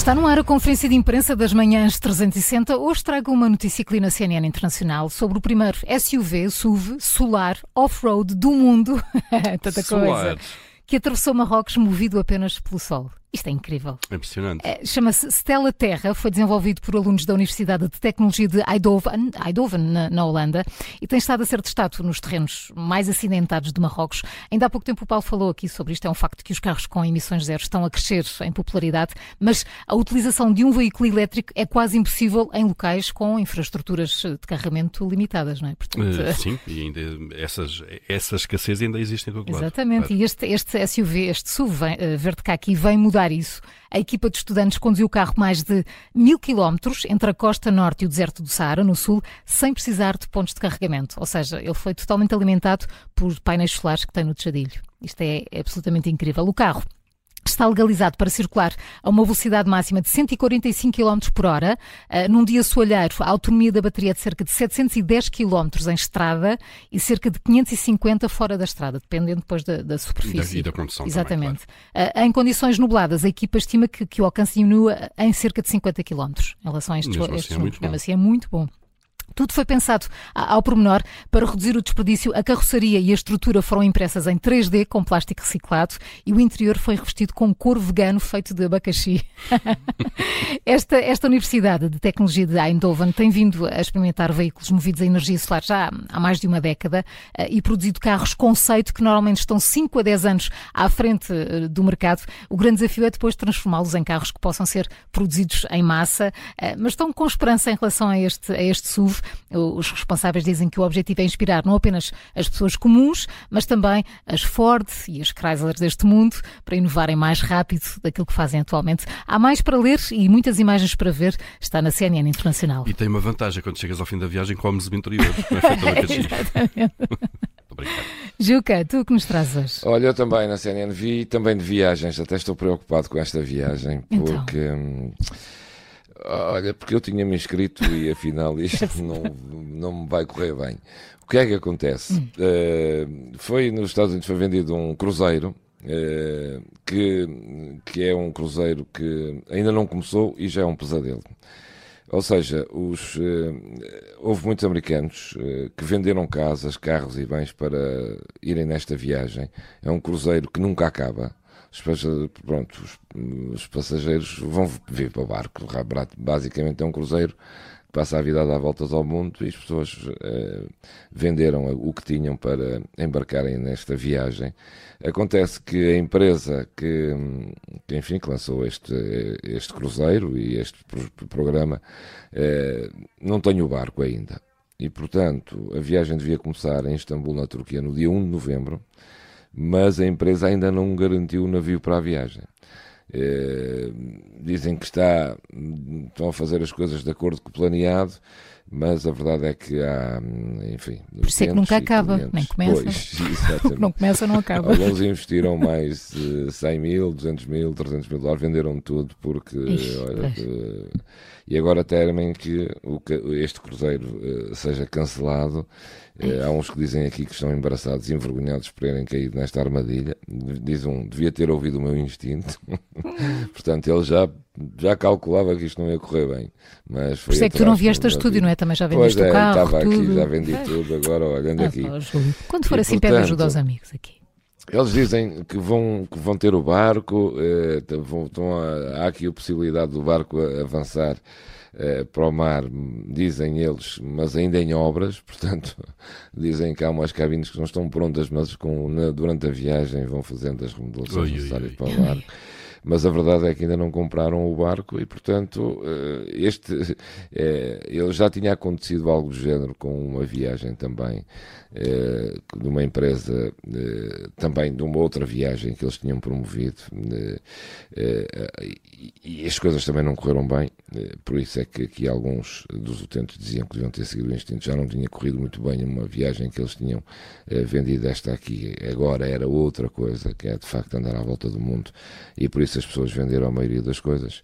está no ar a conferência de imprensa das manhãs 360. Hoje trago uma notícia aqui na CNN Internacional sobre o primeiro SUV, SUV, solar, off-road do mundo. Tanta Solar. coisa. Que atravessou Marrocos movido apenas pelo sol. Isto é incrível. É Impressionante. É, Chama-se Stella Terra, foi desenvolvido por alunos da Universidade de Tecnologia de Eindhoven, Eindhoven na, na Holanda, e tem estado a ser testado nos terrenos mais acidentados de Marrocos. Ainda há pouco tempo o Paulo falou aqui sobre isto, é um facto que os carros com emissões zero estão a crescer em popularidade, mas a utilização de um veículo elétrico é quase impossível em locais com infraestruturas de carregamento limitadas, não é? Portanto, Eh, sim, e ainda essas, essa escassez ainda existe em todo lado. Exatamente, Claro. e este, este SUV, este SUV eh, verde caqui, vem mudar isso. A equipa de estudantes conduziu o carro mais de mil quilómetros entre a costa norte e o deserto do Saara, no sul, sem precisar de pontos de carregamento. Ou seja, ele foi totalmente alimentado por painéis solares que tem no tejadilho. Isto é absolutamente incrível. O carro está legalizado para circular a uma velocidade máxima de 145 km por hora. Uh, num dia soalheiro, a autonomia da bateria é de cerca de 710 km em estrada e cerca de 550 fora da estrada, dependendo depois da, da superfície. E da condução também, Exatamente. Uh, em condições nubladas, a equipa estima que, que o alcance diminua em cerca de 50 km em relação a estes, Mesmo assim estes é números. Mesmo assim é muito bom. Tudo foi pensado ao pormenor para reduzir o desperdício. A carroceria e a estrutura foram impressas em 3D com plástico reciclado e o interior foi revestido com couro vegano feito de abacaxi. Esta, esta Universidade de Tecnologia de Eindhoven tem vindo a experimentar veículos movidos a energia solar já há- há mais de uma década eh, e produzido carros conceito que normalmente estão 5 a 10 anos à frente eh, do mercado. O grande desafio é depois transformá-los em carros que possam ser produzidos em massa, eh, mas estão com esperança em relação a este, a este SUV. Os responsáveis dizem que o objetivo é inspirar não apenas as pessoas comuns, mas também as Ford e as Chrysler deste mundo para inovarem mais rápido daquilo que fazem atualmente. Há mais para ler e muitas imagens para ver. Está na CNN Internacional. E tem uma vantagem, quando chegas ao fim da viagem, comes o interior. É brincar. Juca, tu o que nos trazes hoje? Olha, eu também na CNN vi também de viagens, até estou preocupado com esta viagem, Então. porque hum, olha, porque eu tinha me inscrito e afinal isto não, não me vai correr bem. O que é que acontece? Hum. Eh, foi nos Estados Unidos foi vendido um cruzeiro. eh, que, que é um cruzeiro que ainda não começou e já é um pesadelo. Ou seja, os, eh, houve muitos americanos que venderam casas, carros e bens para irem nesta viagem. É um cruzeiro que nunca acaba. Os, passa- pronto, os, os passageiros vão vir para o barco. Basicamente é um cruzeiro que passa a vida a dar voltas ao mundo e as pessoas eh, venderam o que tinham para embarcarem nesta viagem. Acontece que a empresa que, hum, que, enfim, que lançou este, este cruzeiro e este pro- programa eh, não tem o barco ainda. E, portanto, a viagem devia começar em Istambul, na Turquia, no dia 1 de novembro, mas a empresa ainda não garantiu o navio para a viagem. Eh, dizem que está, estão a fazer as coisas de acordo com o planeado, mas a verdade é que há, enfim. Por isso é que nunca acaba, nem começa. Pois. Não começa, não acaba. Alguns investiram mais eh, 100 mil, 200 mil, 300 mil dólares, venderam tudo porque. Ixi, olha, que- e agora temem que este cruzeiro eh, seja cancelado. Eh, há uns que dizem aqui que estão embaraçados e envergonhados por terem caído nesta armadilha. Diz um, devia ter ouvido o meu instinto. Portanto, ele já, já calculava que isto não ia correr bem. Mas Por foi isso é que tu não vieste a estúdio, não é? Também já Pois vendeste é, o carro, estava tudo. aqui, já vendi tudo, agora olhando Ah, aqui. Quando for E, assim, pede ajuda portanto, aos amigos aqui. Eles dizem que vão, que vão ter o barco, eh, vão, estão a- há aqui a possibilidade do barco avançar eh, para o mar, dizem eles, mas ainda em obras, portanto, dizem que há umas cabines que não estão prontas, mas com, na- durante a viagem vão fazendo as remodelações necessárias para o barco. Mas a verdade é que ainda não compraram o barco e, portanto, eh, este, eh, ele já tinha acontecido algo do género com uma viagem também eh, de uma empresa, eh, também de uma outra viagem que eles tinham promovido. e, e as coisas também não correram bem, por isso é que aqui alguns dos utentes diziam que deviam ter seguido o instinto. Já não tinha corrido muito bem uma viagem que eles tinham vendido. Esta aqui agora era outra coisa, que é de facto andar à volta do mundo, e por isso as pessoas venderam a maioria das coisas.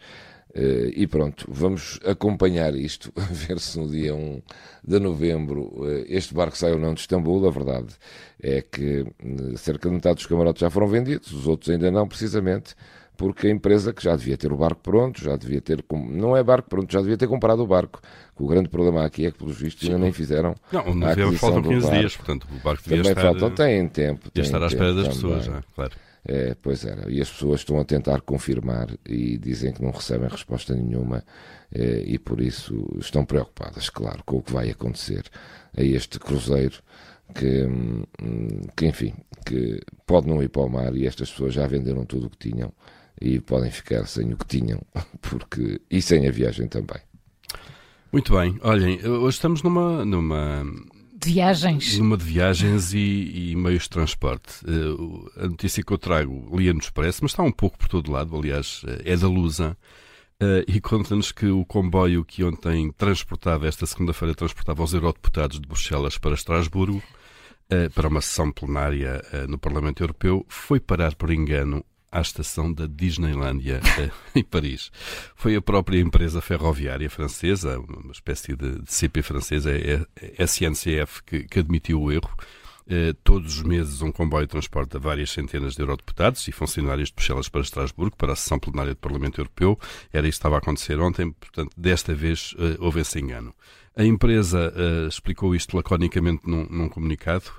Eh, e pronto, vamos acompanhar isto, a ver se no dia 1 de novembro eh, este barco sai ou não de Istambul. A verdade é que eh, cerca de metade dos camarotes já foram vendidos, os outros ainda não, precisamente porque a empresa que já devia ter o barco pronto, já devia ter. Não é barco pronto, já devia ter comprado o barco. O grande problema aqui é que, pelos vistos, ainda nem fizeram. Não, não devia, faltam 15 barco. dias, portanto, o barco devia Também estar. faltam, têm tempo. Devia estar à espera das pessoas, já, claro. É, pois era. E as pessoas estão a tentar confirmar e dizem que não recebem resposta nenhuma é, e por isso estão preocupadas, claro, com o que vai acontecer a este cruzeiro que, hum, que enfim, que pode não ir para o mar e estas pessoas já venderam tudo o que tinham e podem ficar sem o que tinham, porque e sem a viagem também. Muito bem, olhem, hoje estamos numa, numa de viagens. Numa de viagens e, e, meios de transporte. Uh, a notícia que eu trago lia no Expresso, mas está um pouco por todo lado, aliás, uh, é da Lusa. Uh, e conta-nos que o comboio que ontem transportava, esta segunda-feira, transportava os eurodeputados de Bruxelas para Estrasburgo, para uma sessão plenária no Parlamento Europeu, foi parar por engano à estação da Disneylandia em Paris. Foi a própria empresa ferroviária francesa, uma espécie de, CP francesa, é, é SNCF, que, que admitiu o erro. Eh, todos os meses um comboio transporta várias centenas de eurodeputados e funcionários de Bruxelas para Estrasburgo para a sessão plenária do Parlamento Europeu. Era isso que estava a acontecer ontem, portanto, desta vez uh, houve esse engano. A empresa uh, explicou isto laconicamente num, num comunicado,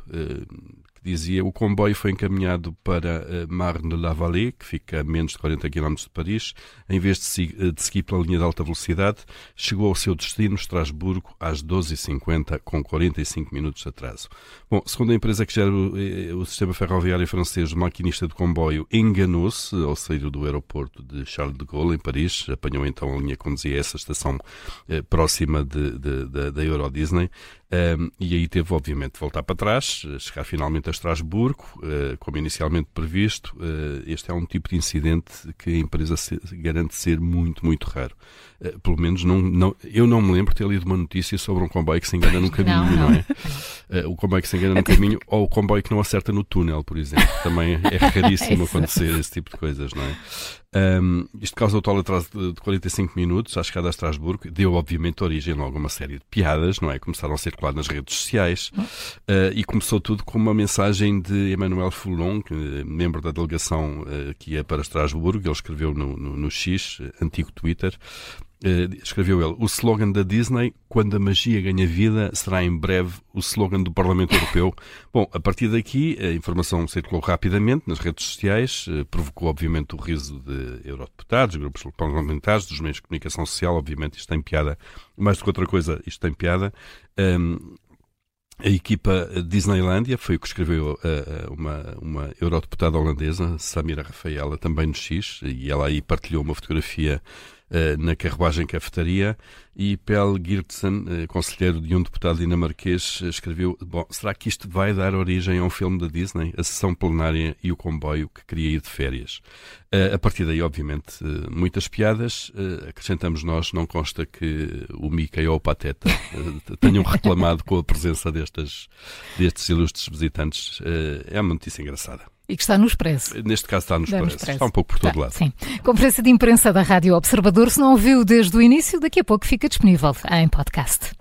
dizia o comboio foi encaminhado para uh, Marne-la-Vallée, que fica a menos de 40 km de Paris. Em vez de, eh, de seguir pela linha de alta velocidade, chegou ao seu destino, Estrasburgo, às 12h50, com 45 minutos de atraso. Bom, segundo a empresa que gera o, eh, o sistema ferroviário francês, o maquinista do comboio enganou-se ao sair do aeroporto de Charles de Gaulle, em Paris. Apanhou então a linha que conduzia essa estação eh, próxima de, de, de, da Euro Disney. Um, e aí teve, obviamente, de voltar para trás, chegar finalmente a Estrasburgo, uh, como inicialmente previsto. Uh, este é um tipo de incidente que a empresa se, garante ser muito, muito raro. Uh, pelo menos não, não, eu não me lembro de ter lido uma notícia sobre um comboio que se engana no caminho, não, não. não é? O comboio que se engana no caminho ou o comboio que não acerta no túnel, por exemplo. Também é raríssimo acontecer esse tipo de coisas, não é? Um, isto causa o tal atraso de 45 minutos à chegada a Estrasburgo. Deu, obviamente, origem logo a uma série de piadas, não é? Começaram a circular nas redes sociais uh, e começou tudo com uma mensagem de Emmanuel Foulon, que, membro da delegação uh, que ia para Estrasburgo. Ele escreveu no, no, no X, antigo Twitter, Uh, escreveu ele, o slogan da Disney, quando a magia ganha vida, será em breve o slogan do Parlamento Europeu. Bom, a partir daqui, a informação circulou rapidamente nas redes sociais, uh, provocou, obviamente, o riso de eurodeputados, grupos parlamentares, dos meios de comunicação social, obviamente, isto tem piada, mais do que outra coisa, isto tem piada. Um, a equipa Disneylandia foi o que escreveu uh, uma, uma eurodeputada holandesa, Samira Rafaela, também no X, e ela aí partilhou uma fotografia na carruagem cafetaria e Pel Girtsen, uh, conselheiro de um deputado dinamarquês, escreveu: Bom, será que isto vai dar origem a um filme da Disney? A sessão plenária e o comboio que queria ir de férias. A partir daí, obviamente, muitas piadas. acrescentamos nós, não consta que o Mickey ou o Pateta tenham reclamado com a presença destas, destes ilustres visitantes. é uma notícia engraçada. E que está no Expresso. Neste caso está no Expresso. Expresso. Está um pouco por todo tá, lado. Sim. Conferência de imprensa da Rádio Observador. Se não ouviu desde o início, daqui a pouco fica disponível em podcast.